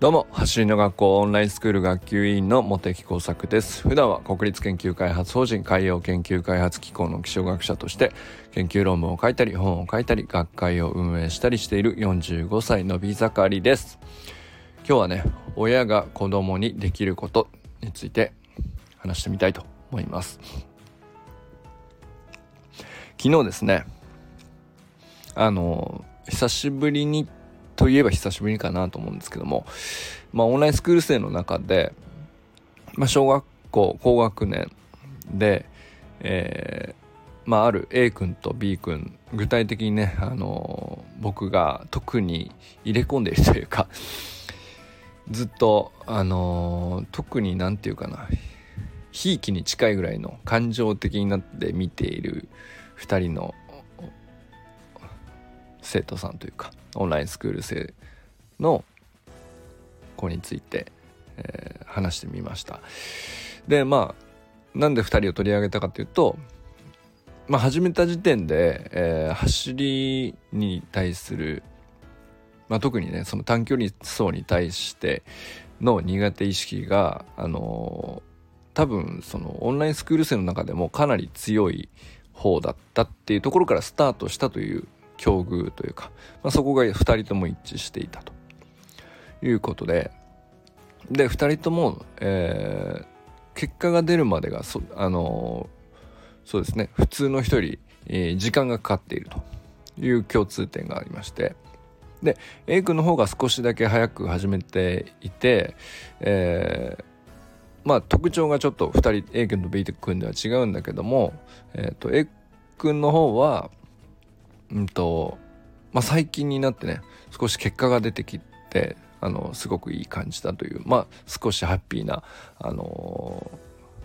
どうも走りの学校オンラインスクール学級委員の茂木耕作です。普段は国立研究開発法人海洋研究開発機構の気象学者として研究論文を書いたり本を書いたり学会を運営したりしている45歳のび盛りです。今日はね親が子供にできることについて話してみたいと思います。昨日ですねあの久しぶりにといえば久しぶりかなと思うんですけども、まあ、オンラインスクール生の中で、まあ、小学校高学年で、えー、まあ、ある A 君と B 君具体的にね、あのー、僕が特に入れ込んでいるというかずっと、あのー、特に何て言うかなひいきに近いぐらいの感情的になって見ている2人の生徒さんというかオンラインスクール生の子について、えー、話してみました。でまあなんで2人を取り上げたかというとまあ、始めた時点で、えー、走りに対する、まあ、特にねその短距離走に対しての苦手意識が、あのー、多分そのオンラインスクール生の中でもかなり強い方だったっていうところからスタートしたという境遇というか、まあ、そこが2人とも一致していたということでで2人とも、えー、結果が出るまでがそ、あのー、そうですね普通の人より、えー、時間がかかっているという共通点がありましてで A 君の方が少しだけ早く始めていて、えー、まあ特徴がちょっと2人 A 君と B 君では違うんだけども、えーと、と A 君の方はうんと、まあ、最近になってね少し結果が出てきてあのすごくいい感じだというまあ少しハッピーな、あの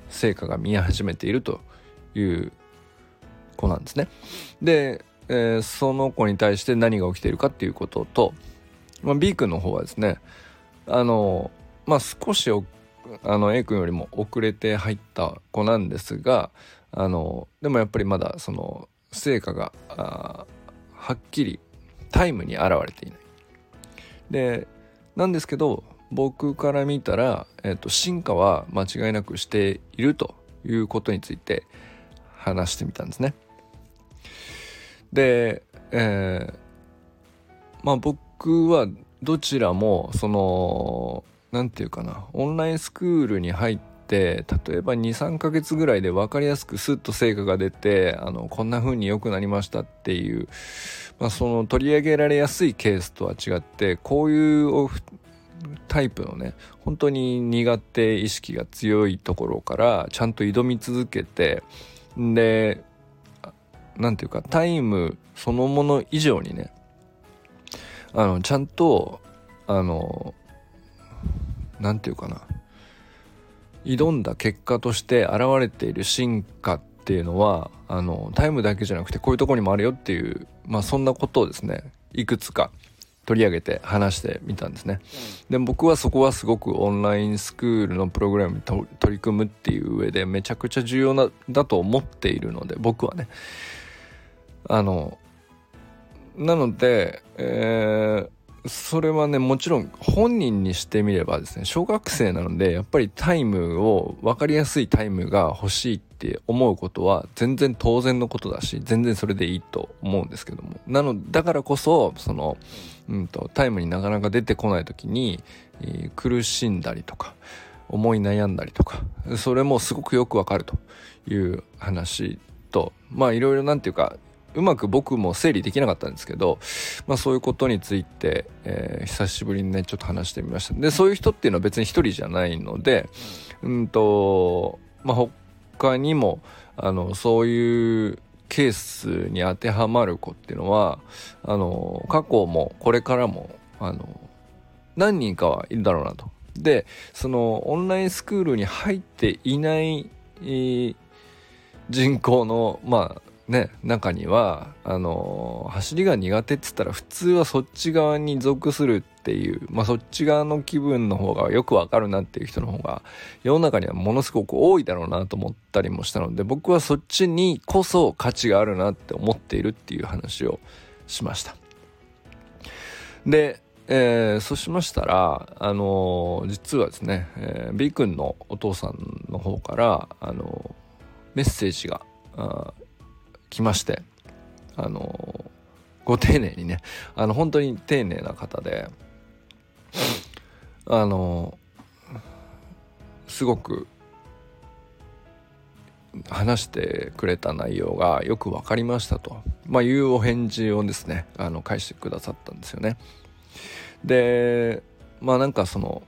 ー、成果が見え始めているという子なんですね。で、えー、その子に対して何が起きているかっていうことと、まあ、B 君の方はですねあのー、まあ少しあの A 君よりも遅れて入った子なんですがあのでもやっぱりまだその成果がはっきりタイムに現れていない。でなんですけど僕から見たら、えーと、進化は間違いなくしているということについて話してみたんですね。で、えー、まあ僕はどちらもその何て言うかなオンラインスクールに入ってって例えば23ヶ月ぐらいで分かりやすくスッと成果が出てあのこんな風に良くなりましたっていう、まあ、その取り上げられやすいケースとは違ってこういうタイプのね本当に苦手意識が強いところからちゃんと挑み続けてで何て言うかタイムそのもの以上にねあのちゃんとあの何て言うかな。挑んだ結果として現れている進化っていうのはあのタイムだけじゃなくてこういうとこにもあるよっていうまあそんなことをですねいくつか取り上げて話してみたんですね。で僕はそこはすごくオンラインスクールのプログラムに取り組むっていう上でめちゃくちゃ重要なだと思っているので僕はねあのなので、えー、それはねもちろん本人にしてみればですね小学生なのでやっぱりタイムを分かりやすいタイムが欲しいって思うことは全然当然のことだし全然それでいいと思うんですけども。なのだからこそその、うんと、タイムになかなか出てこない時に、えー、苦しんだりとか思い悩んだりとかそれもすごくよくわかるという話とまあいろいろなんていうかうまく僕も整理できなかったんですけど、まあ、そういうことについて、えー、久しぶりにねちょっと話してみましたでそういう人っていうのは別に一人じゃないのでうんとまあ他にもあのそういうケースに当てはまる子っていうのはあの過去もこれからもあの何人かはいるだろうなと。でそのオンラインスクールに入っていない、えー、人口のまあね中にはあの走りが苦手っつったら普通はそっち側に属するっていう、まあ、そっち側の気分の方がよくわかるなっていう人の方が世の中にはものすごく多いだろうなと思ったりもしたので僕はそっちにこそ価値があるなって思っているっていう話をしました。でえー、そうしましたら、あのー、実はですね、えー、B 君のお父さんの方から、あのメッセージが来まして、あのご丁寧にね、あの、本当に丁寧な方で、あのすごく話してくれた内容がよく分かりましたと、まあ、いうお返事をですねあの返してくださったんですよね。でまあなんかその、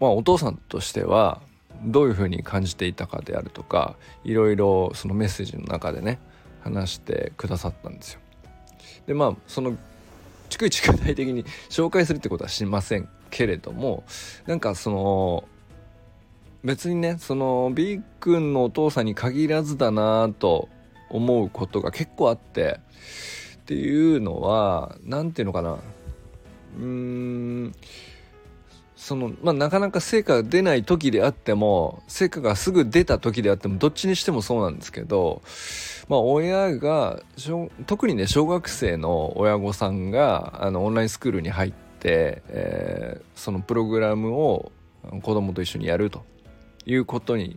まあ、お父さんとしてはどういうふうに感じていたかであるとかいろいろそのメッセージの中でね話してくださったんですよ。でまあその逐一具体的に紹介するってことはしませんけれどもなんかその別にねその B 君のお父さんに限らずだなと思うことが結構あってっていうのは何て言うのかなうーんそのまあなかなか成果が出ない時であっても成果がすぐ出た時であってもどっちにしてもそうなんですけどまあ親が特にね小学生の親御さんがあのオンラインスクールに入って、えー、そのプログラムを子供と一緒にやるということに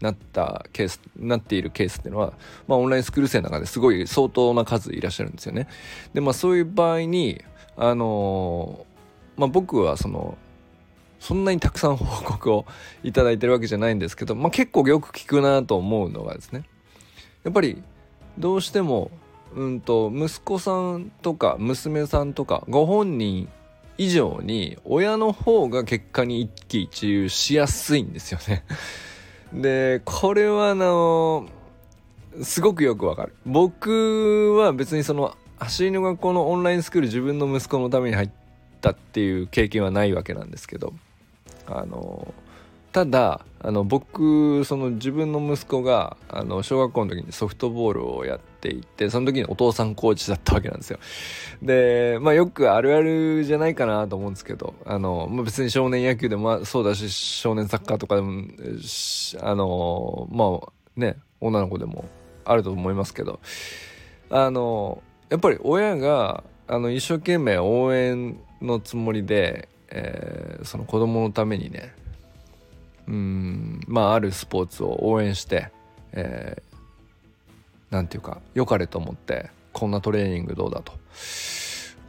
なったケースなっているケースっていうのは、まあ、オンラインスクール生の中ですごい相当な数いらっしゃるんですよね。でまあそういう場合にあのまあ、僕はそのそんなにたくさん報告をいただいてるわけじゃないんですけど、まあ、結構よく聞くなと思うのがですね。やっぱりどうしてもうんと息子さんとか娘さんとかご本人以上に親の方が結果に一喜一憂しやすいんですよね。でこれはあのすごくよくわかる。僕は別にその走りの学校のオンラインスクール自分の息子のために入ったっていう経験はないわけなんですけどあのただあの僕その自分の息子があの小学校の時にソフトボールをやっていてその時にお父さんコーチだったわけなんですよ。でまあよくあるあるじゃないかなと思うんですけどあの、まあ、別に少年野球でもそうだし少年サッカーとかでもあのまあね女の子でもあると思いますけどあのやっぱり親があの一生懸命応援のつもりで、えー、その子供のためにねうんまああるスポーツを応援して、えー、ていうか良かれと思ってこんなトレーニングどうだと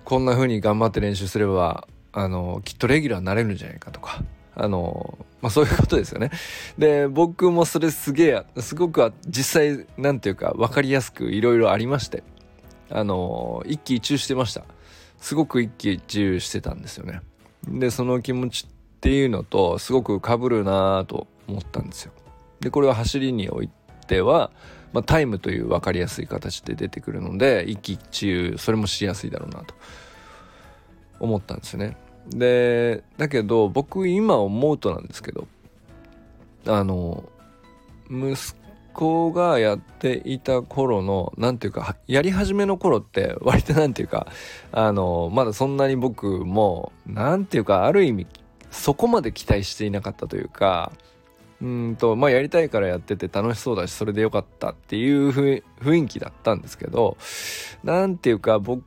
こんな風に頑張って練習すればあのきっとレギュラーになれるんじゃないかとかあのまあそういうことですよね。で僕もそれすげえすごく実際なんていうか分かりやすくいろいろありましてあの一喜一憂してました。すごく一喜一憂してたんですよね。でその気持ちっていうのとすごくかぶるなと思ったんですよ。でこれは走りにおいては、まあ、タイムという分かりやすい形で出てくるので一喜一憂それもしやすいだろうなと思ったんですよね。でだけど僕今思うとなんですけどあの息子がやっていた頃の何ていうかやり始めの頃って割と何ていうかあのまだそんなに僕も何ていうかある意味そこまで期待していなかったというかうんとまあやりたいからやってて楽しそうだしそれでよかったっていう雰囲気だったんですけど何ていうか僕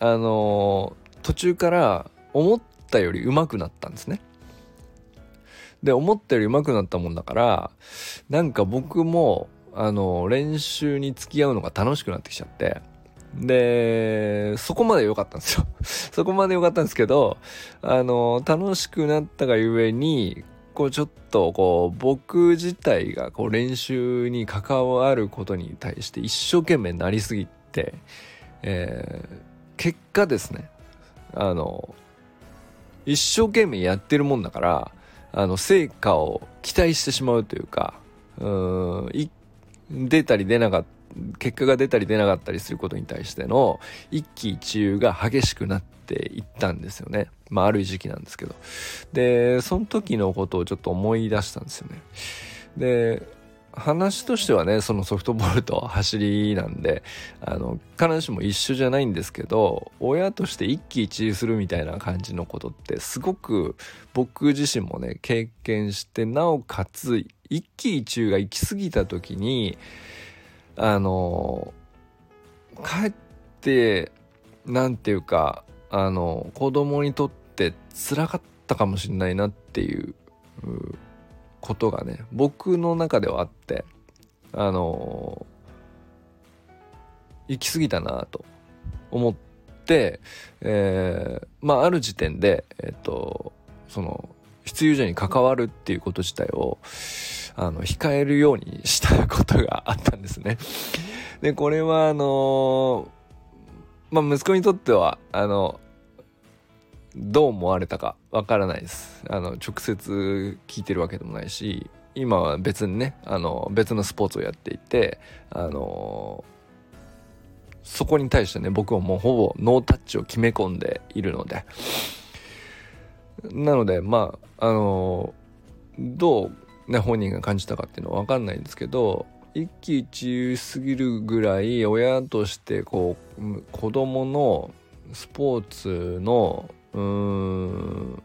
あの途中から思ったより上手くなったんですね。で思ったより上手くなったもんだからなんか僕もあの練習に付き合うのが楽しくなってきちゃってで、そこまで良かったんですよ。そこまで良かったんですけど、あの、楽しくなったがゆえに、こうちょっとこう僕自体がこう練習に関わることに対して一生懸命なりすぎて、えー、結果ですね、あの、一生懸命やってるもんだから、あの、成果を期待してしまうというか、うん、出たり出なかった、結果が出たり出なかったりすることに対しての一喜一憂が激しくなっていったんですよね。まあある時期なんですけど。で、その時のことをちょっと思い出したんですよね。で、話としてはね、そのソフトボールと走りなんで、あの、必ずしも一緒じゃないんですけど、親として一喜一憂するみたいな感じのことってすごく僕自身もね、経験して、なおかつ一喜一憂が行き過ぎた時に、あのかえって何て言うかあの子供にとっって辛かったかもしれないなっていうことがね僕の中ではあってあのー、行き過ぎたなと思って、えー、まあある時点でえっ、とその必要以上に関わるっていうこと自体をあの控えるようにしたことがあったんですね。でこれはあのまあ息子にとってはあのどう思われたかわからないです。あの直接聞いてるわけでもないし今は別にねあの別のスポーツをやっていてあのそこに対してね僕はもうほぼノータッチを決め込んでいるのでなのでまああのどうね本人が感じたかっていうのは分かんないんですけど一喜一憂すぎるぐらい親としてこう子供のスポーツのうーん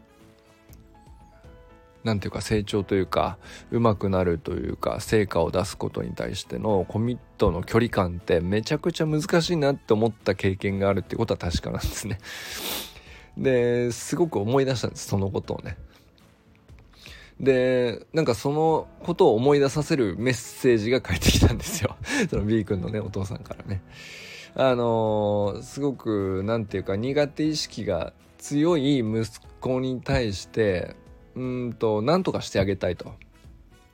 なんていうか成長というか上手くなるというか成果を出すことに対してのコミットの距離感ってめちゃくちゃ難しいなって思った経験があるってことは確かなんですね。ですごく思い出したんですそのことをね。でなんかそのことを思い出させるメッセージが返ってきたんですよ その B 君のねお父さんからね。あのー、すごく何て言うか苦手意識が強い息子に対してうんと何とかしてあげたいと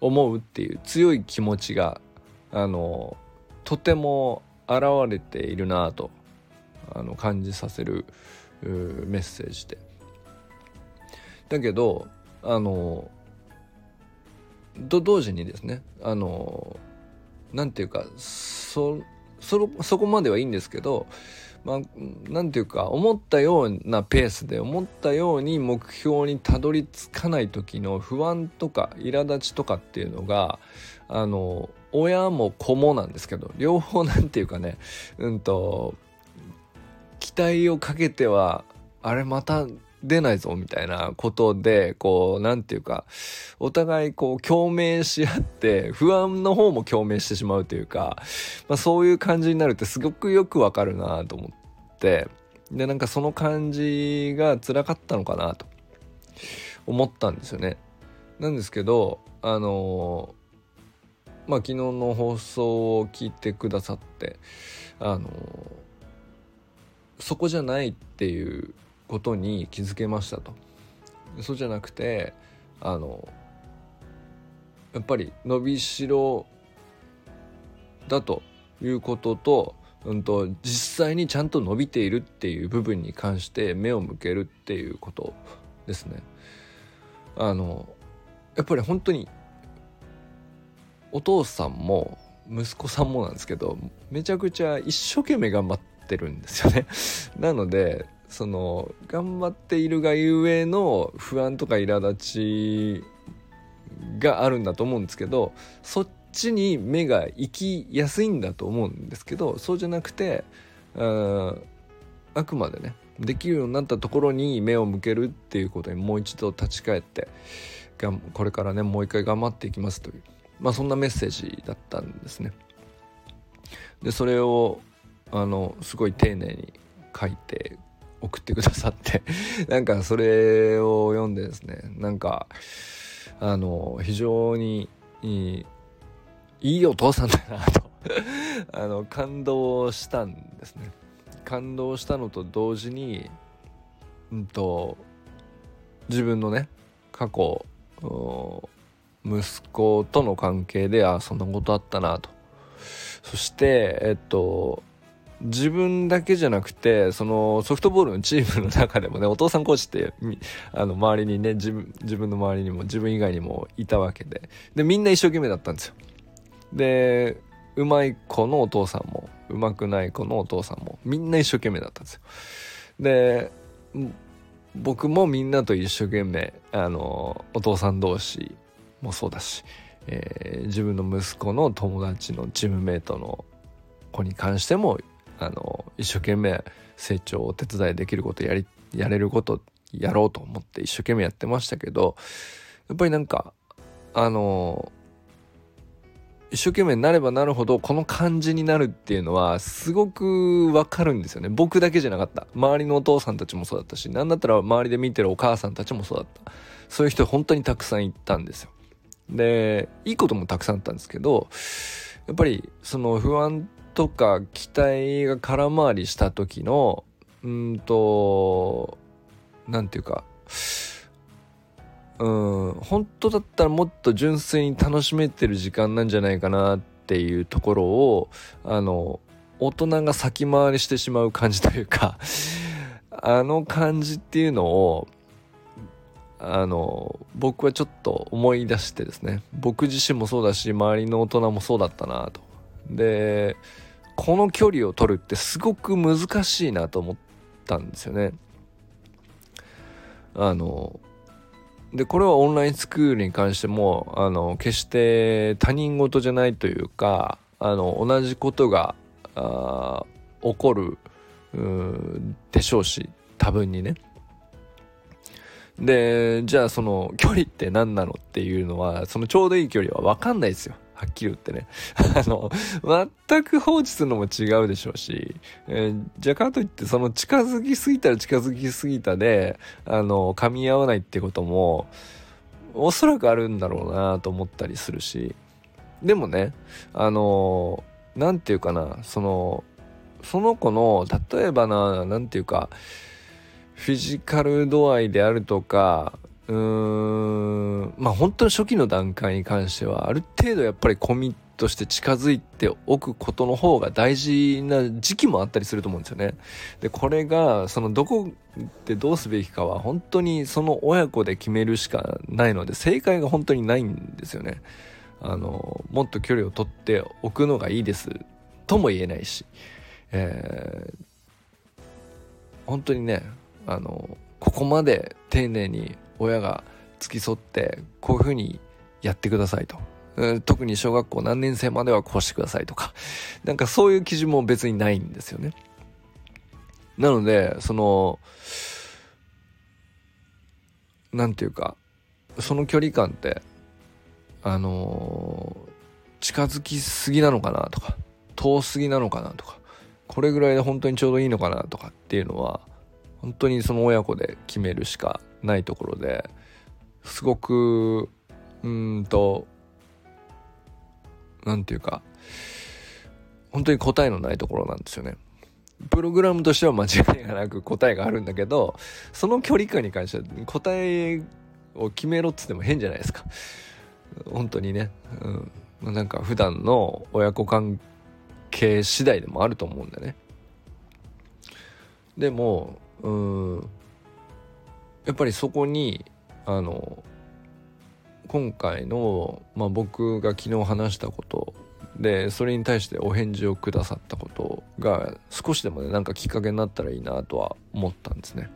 思うっていう強い気持ちがあのとても現れているなとあの感じさせるメッセージで。だけどあのと同時にですねあのなんていうかそそそこまではいいんですけどまあ、ていうか思ったようなペースで思ったように目標にたどり着かない時の不安とか苛立ちとかっていうのがあの親も子もなんですけど両方なんていうかねうんと期待をかけてはあれまた出ないぞみたいなことでこうなんていうかお互いこう共鳴し合って不安の方も共鳴してしまうというか、まあ、そういう感じになるってすごくよくわかるなと思ってでなんかその感じが辛かったのかなと思ったんですよね。なんですけどあのまあ昨日の放送を聞いてくださってあのそこじゃないっていうことに気づけましたとそうじゃなくてあのやっぱり伸びしろだということと,、うんと、実際にちゃんと伸びているっていう部分に関して目を向けるっていうことですね。あのやっぱり本当にお父さんも息子さんもなんですけどめちゃくちゃ一生懸命頑張ってるんですよね。なのでその頑張っているがゆえの不安とか苛立ちがあるんだと思うんですけどそっちに目が行きやすいんだと思うんですけどそうじゃなくてああくまでねできるようになったところに目を向けるっていうことにもう一度立ち返ってがこれからねもう一回頑張っていきますというまあそんなメッセージだったんですね。でそれをあのすごい丁寧に書いて送ってくださって なんかそれを読んでですねなんかあの非常にいいいいお父さんだなと あの感動したんですね。感動したのと同時にうんと自分のね過去息子との関係であそんなことあったなと。そしてえっと自分だけじゃなくてそのソフトボールのチームの中でもねお父さんコーチってあの周りにね自分自分の周りにも自分以外にもいたわけで。でみんな一生懸命だったんですよ。でうまい子のお父さんもうまくない子のお父さんもみんな一生懸命だったんですよ。で僕もみんなと一生懸命あのお父さん同士もそうだし、えー、自分の息子の友達のチームメイトの子に関してもあの一生懸命成長をお手伝いできることやりやれることやろうと思って一生懸命やってましたけどやっぱりなんかあの一生懸命になればなるほどこの感じになるっていうのはすごくわかるんですよね。僕だけじゃなかった。周りのお父さんたちもそうだったし何だったら周りで見てるお母さんたちもそうだった。そういう人本当にたくさんいたんですよ。でいいこともたくさんあったんですけどやっぱりその不安とか期待が空回りした時のうんと何て言うかうん本当だったらもっと純粋に楽しめてる時間なんじゃないかなっていうところをあの大人が先回りしてしまう感じというか あの感じっていうのをあの僕はちょっと思い出してですね。僕自身もそうだし周りの大人もそうだったなと。でこの距離を取るってすごく難しいなと思ったんですよねあのでこれはオンラインスクールに関してもあの決して他人事じゃないというかあの同じことがあ起こるでしょうし多分にね。でじゃあその距離って何なのっていうのはそのちょうどいい距離は分かんないですよ。はっきり言ってね。あの、全く放置するのも違うでしょうし、えー、じゃかといってその近づきすぎたら近づきすぎたで、あの、噛み合わないってことも、おそらくあるんだろうなと思ったりするし、でもね、あの、なんていうかな、その、その子の、例えばな、なんていうか、フィジカル度合いであるとか、うーんまあ本当に初期の段階に関してはある程度やっぱりコミットして近づいておくことの方が大事な時期もあったりすると思うんですよね。でこれがそのどこでどうすべきかは本当にその親子で決めるしかないので正解が本当にないんですよね。あのもっと距離を取っておくのがいいですとも言えないし、えー、本当にねあのここまで丁寧に親が付き添ってこういうふうにやってくださいと。特に小学校何年生まではこうしてくださいとか。なんかそういう基準も別にないんですよね。なので、その、なんていうか、その距離感って、あの、近づきすぎなのかなとか、遠すぎなのかなとか、これぐらいで本当にちょうどいいのかなとかっていうのは、本当にその親子で決めるしかないところですごくうんと何て言うか本当に答えのないところなんですよね。プログラムとしては間違いがなく答えがあるんだけどその距離感に関しては答えを決めろっつっても変じゃないですか。本当にね、うん、なんか普段の親子関係次第でもあると思うんだね。でもうんやっぱりそこにあの今回の、まあ、僕が昨日話したことでそれに対してお返事をくださったことが少しでもねなんかきっかけになったらいいなとは思ったんですね。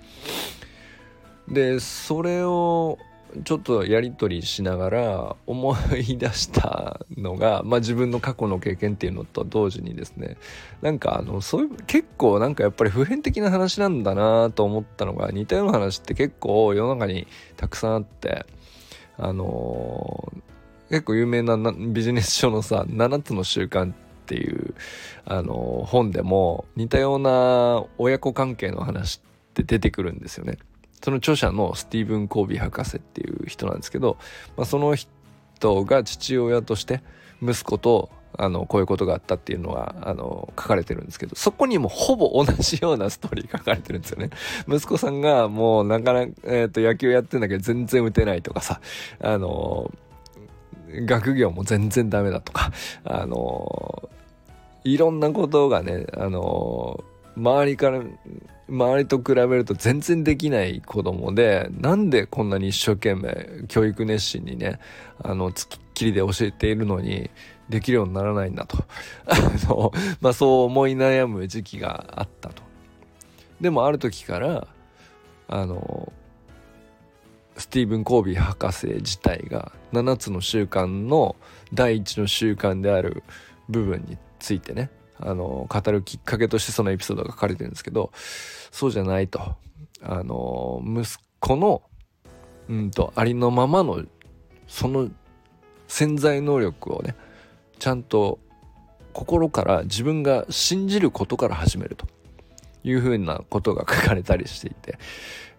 でそれをちょっとやり取りしながら思い出したのが、まあ、自分の過去の経験っていうのと同時にですねなんかあのそういう結構なんかやっぱり普遍的な話なんだなと思ったのが似たような話って結構世の中にたくさんあってあのー、結構有名なビジネス書のさ7つの習慣っていうあのー、本でも似たような親子関係の話って出てくるんですよね。その著者のスティーブン・コービー博士っていう人なんですけど、まあ、その人が父親として息子とあのこういうことがあったっていうのがあの書かれてるんですけどそこにもほぼ同じようなストーリー書かれてるんですよね。息子さんがもうなかなか、えー、と野球やってんだけど全然打てないとかさあの学業も全然ダメだとかあのいろんなことがねあの周りから周りと比べると全然できない子供でなんでこんなに一生懸命教育熱心にねあのつきっきりで教えているのにできるようにならないんだと。あの、まあ、そう思い悩む時期があったと。でもある時からあのスティーブン・コービー博士自体が7つの習慣の第一の習慣である部分についてねあの語るきっかけとしてそのエピソードが書かれてるんですけどそうじゃないと。あの息子のうんとありのままのその潜在能力をねちゃんと心から自分が信じることから始めると。いうふうなことが書かれたりしていて。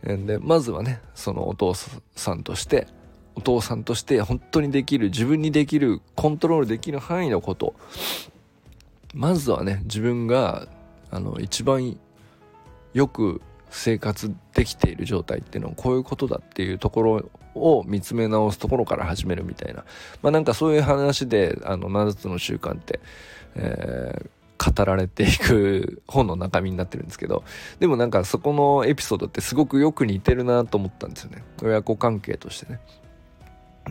でまずはねそのお父さんとしてお父さんとして本当にできる自分にできるコントロールできる範囲のことまずはね自分があの一番よく生活できている状態っていうのはこういうことだっていうところを見つめ直すところから始めるみたいな。まあなんかそういう話であの7つの習慣って、えー語られていく本の中身になってるんですけど。でもなんかそこのエピソードってすごくよく似てるなと思ったんですよね。親子関係としてね。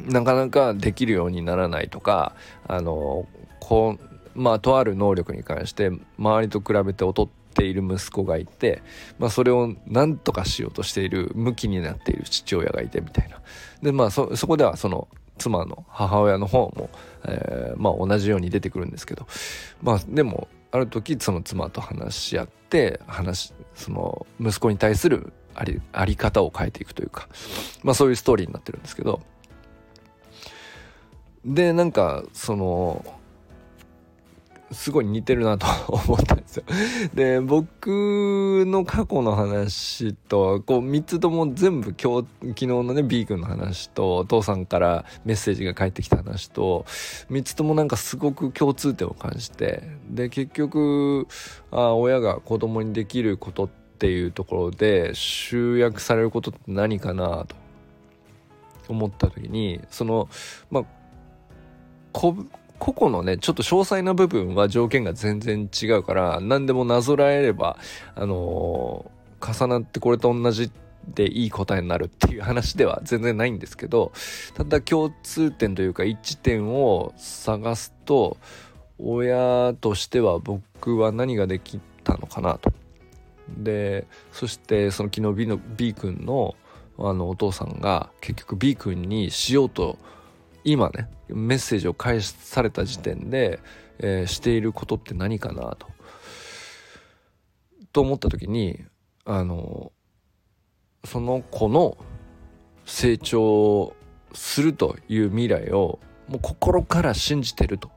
なかなかできるようにならないとかあのこうまあとある能力に関して周りと比べて劣っている息子がいて、まあ、それを何とかしようとしている向きになっている父親がいてみたいな。でまあそそこではその妻の母親の方も、えー、まあ同じように出てくるんですけどまあでもある時その妻と話し合って話その息子に対するありあり方を変えていくというかまあそういうストーリーになってるんですけど。でなんかそのすごい似てるなと 思ったんですよ。で、僕の過去の話と、こう3つとも全部今日、昨日のね、B 君の話と、お父さんからメッセージが返ってきた話と、3つともなんかすごく共通点を感じて、で、結局、あ親が子供にできることっていうところで集約されることって何かなと思った時に、その、まあ、個々のね、ちょっと詳細な部分は条件が全然違うから、何でもなぞらえれば、あのー、重なってこれと同じでいい答えになるっていう話では全然ないんですけど、ただ共通点というか一致点を探すと、親としては僕は何ができたのかなと。で、そしてその昨日 B の B 君のあのお父さんが結局 B 君にしようと今ねメッセージを返された時点で、えー、していることって何かなと。と思った時にあのその子の成長するという未来をもう心から信じてると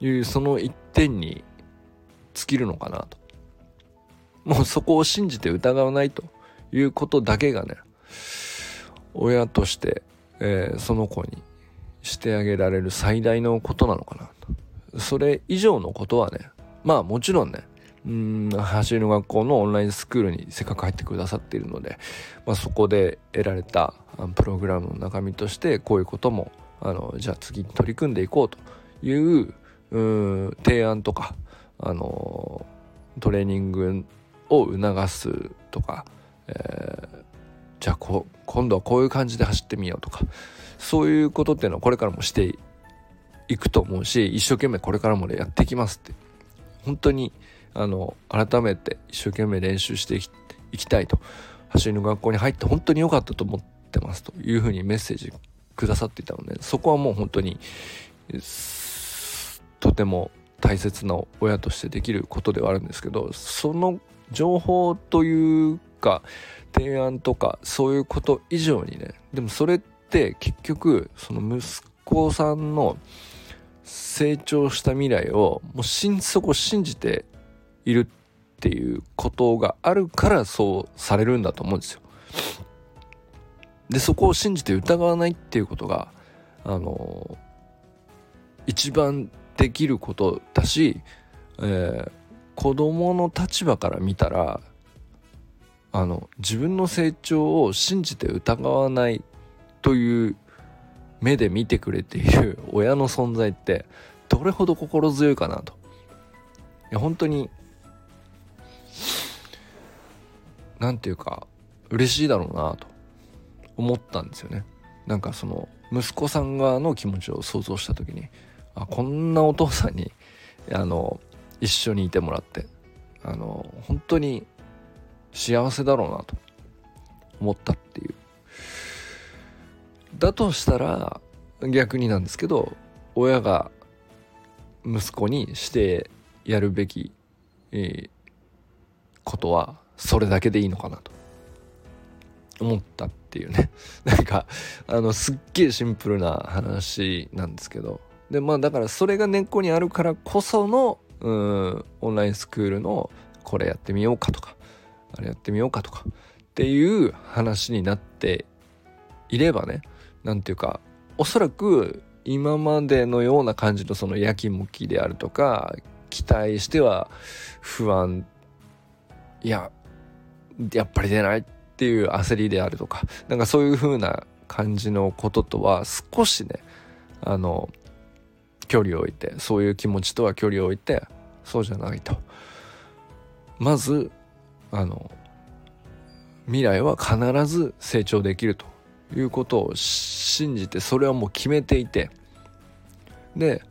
いうその一点に尽きるのかなと。もうそこを信じて疑わないということだけがね親として、えー、その子にしてあげられる最大のことなのかなと。それ以上のことはね、まあもちろんね、うん、走りの学校のオンラインスクールにせっかく入ってくださっているので、まあ、そこで得られたプログラムの中身としてこういうこともあのじゃあ次に取り組んでいこうというう提案とかあのトレーニングを促すとか、え、じゃあこ今度はこういう感じで走ってみようとかそういうことっていうのはこれからもしていくと思うし一生懸命これからもやっていきますって。本当にあの改めて一生懸命練習していきたいと。走りの学校に入って本当に良かったと思ってますというふうにメッセージくださっていたのでそこはもう本当にとても大切な親としてできることではあるんですけどその情報というか提案とかそういうこと以上にねでもそれって結局その息子さんの成長した未来をもう心底信じているっていうことがあるからそうされるんだと思うんですよ。でそこを信じて疑わないっていうことがあの一番できることだし、えー、子供の立場から見たらあの自分の成長を信じて疑わないという目で見てくれている親の存在ってどれほど心強いかなと。いや本当に何て言うか嬉しいだろうなと思ったんですよね。なんかその息子さん側の気持ちを想像した時にあこんなお父さんにあの一緒にいてもらってあの本当に幸せだろうなと思ったっていう。だとしたら逆になんですけど親が息子にしてやるべき、えー、ことはそれだけでいいのかなと。思ったっていうね。なんかあのすっげえシンプルな話なんですけど。でまあだからそれが根っこにあるからこそのうん。オンラインスクールのこれやってみようかとかあれやってみようかとかっていう話になっていればね何ていうかおそらく今までのような感じのそのやきもきであるとか期待しては不安いややっぱり出ないっていう焦りであるとかなんかそういう風な感じのこととは少しねあの距離を置いてそういう気持ちとは距離を置いてそうじゃないと。まずあの未来は必ず成長できるということを信じてそれはもう決めていて。で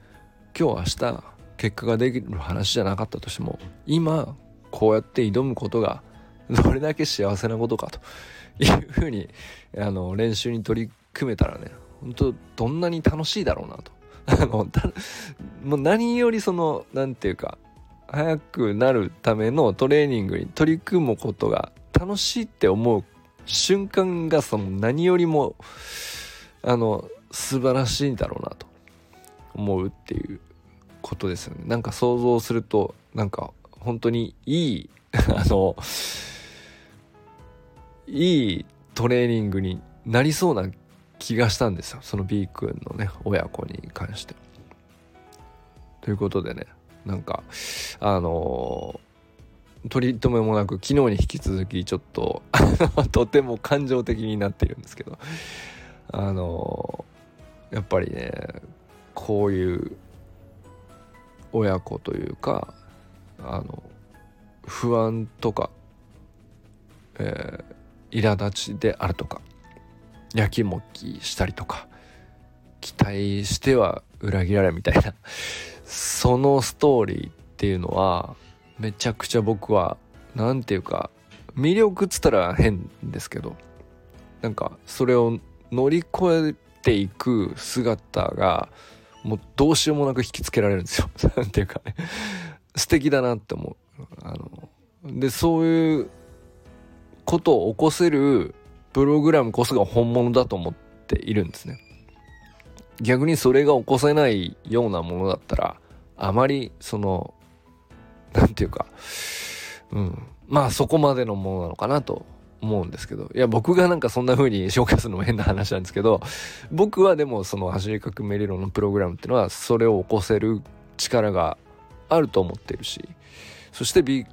今日明日結果ができる話じゃなかったとしても今こうやって挑むことがどれだけ幸せなことかというふうにあの練習に取り組めたらね本当どんなに楽しいだろうなと。あのもう何よりその何て言うか速くなるためのトレーニングに取り組むことが楽しいって思う瞬間がその何よりもあの素晴らしいんだろうなと思うっていうことですよね。なんか想像するとなんか本当にいいあの いいトレーニングになりそうな気がしたんですよその B 君のね親子に関して。ということでねなんかあの取り留めもなく昨日に引き続きちょっと とても感情的になっているんですけどあのやっぱりねこういう親子というかあの不安とか、えー、苛立ちであるとかやきもきしたりとか期待しては裏切られみたいな そのストーリーっていうのはめちゃくちゃ僕は何て言うか魅力っつったら変ですけどなんかそれを乗り越えていく姿がもうどうしようもなく引きつけられるんですよ。なんていうかね素敵だなって思う。あのでそういうことを起こせるプログラムこそが本物だと思っているんですね。逆にそれが起こせないようなものだったらあまりその何て言うかうんまあそこまでのものなのかなと思うんですけどいや僕がなんかそんな風に紹介するのも変な話なんですけど僕はでもその走り革命理論のプログラムっていうのはそれを起こせる力があると思ってるしそして B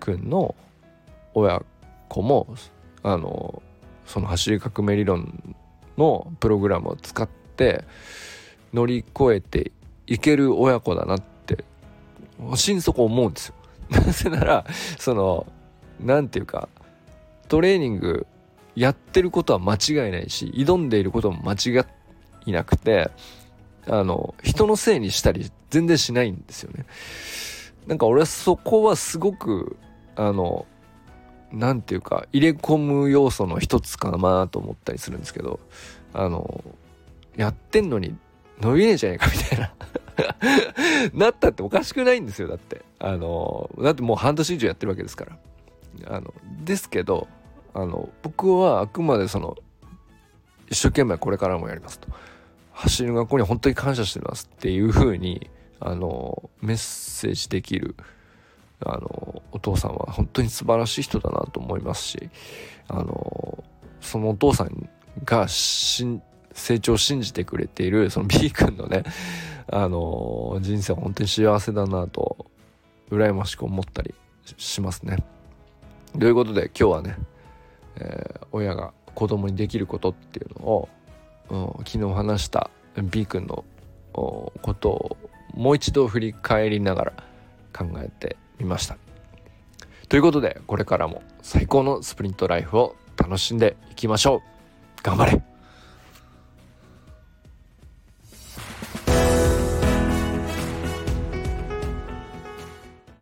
君の親子もあのその走り革命理論のプログラムを使って乗り越えていける親子だなって心底思うんですよ。なぜならその何て言うかトレーニングやってることは間違いないし挑んでいることも間違いなくてあの人のせいにしたり全然しないんですよね。なんか俺はそこはすごくあの何て言うか入れ込む要素の一つかなと思ったりするんですけどあのやってんのに伸びねえじゃねえかみたいな。なったっておかしくないんですよだって。あのだってもう半年以上やってるわけですから。あのですけどあの僕はあくまでその一生懸命これからもやりますと。走る学校に本当に感謝してますっていう風にあのメッセージできるあのお父さんは本当に素晴らしい人だなと思いますしあのそのお父さんが成長を信じてくれているその B 君のねあの人生は本当に幸せだなと羨ましく思ったりしますね。ということで今日はね、えー、親が子供にできることっていうのを、うん、昨日話した B 君のことをもう一度振り返りながら考えてみました。ということでこれからも最高のスプリントライフを楽しんでいきましょう頑張れ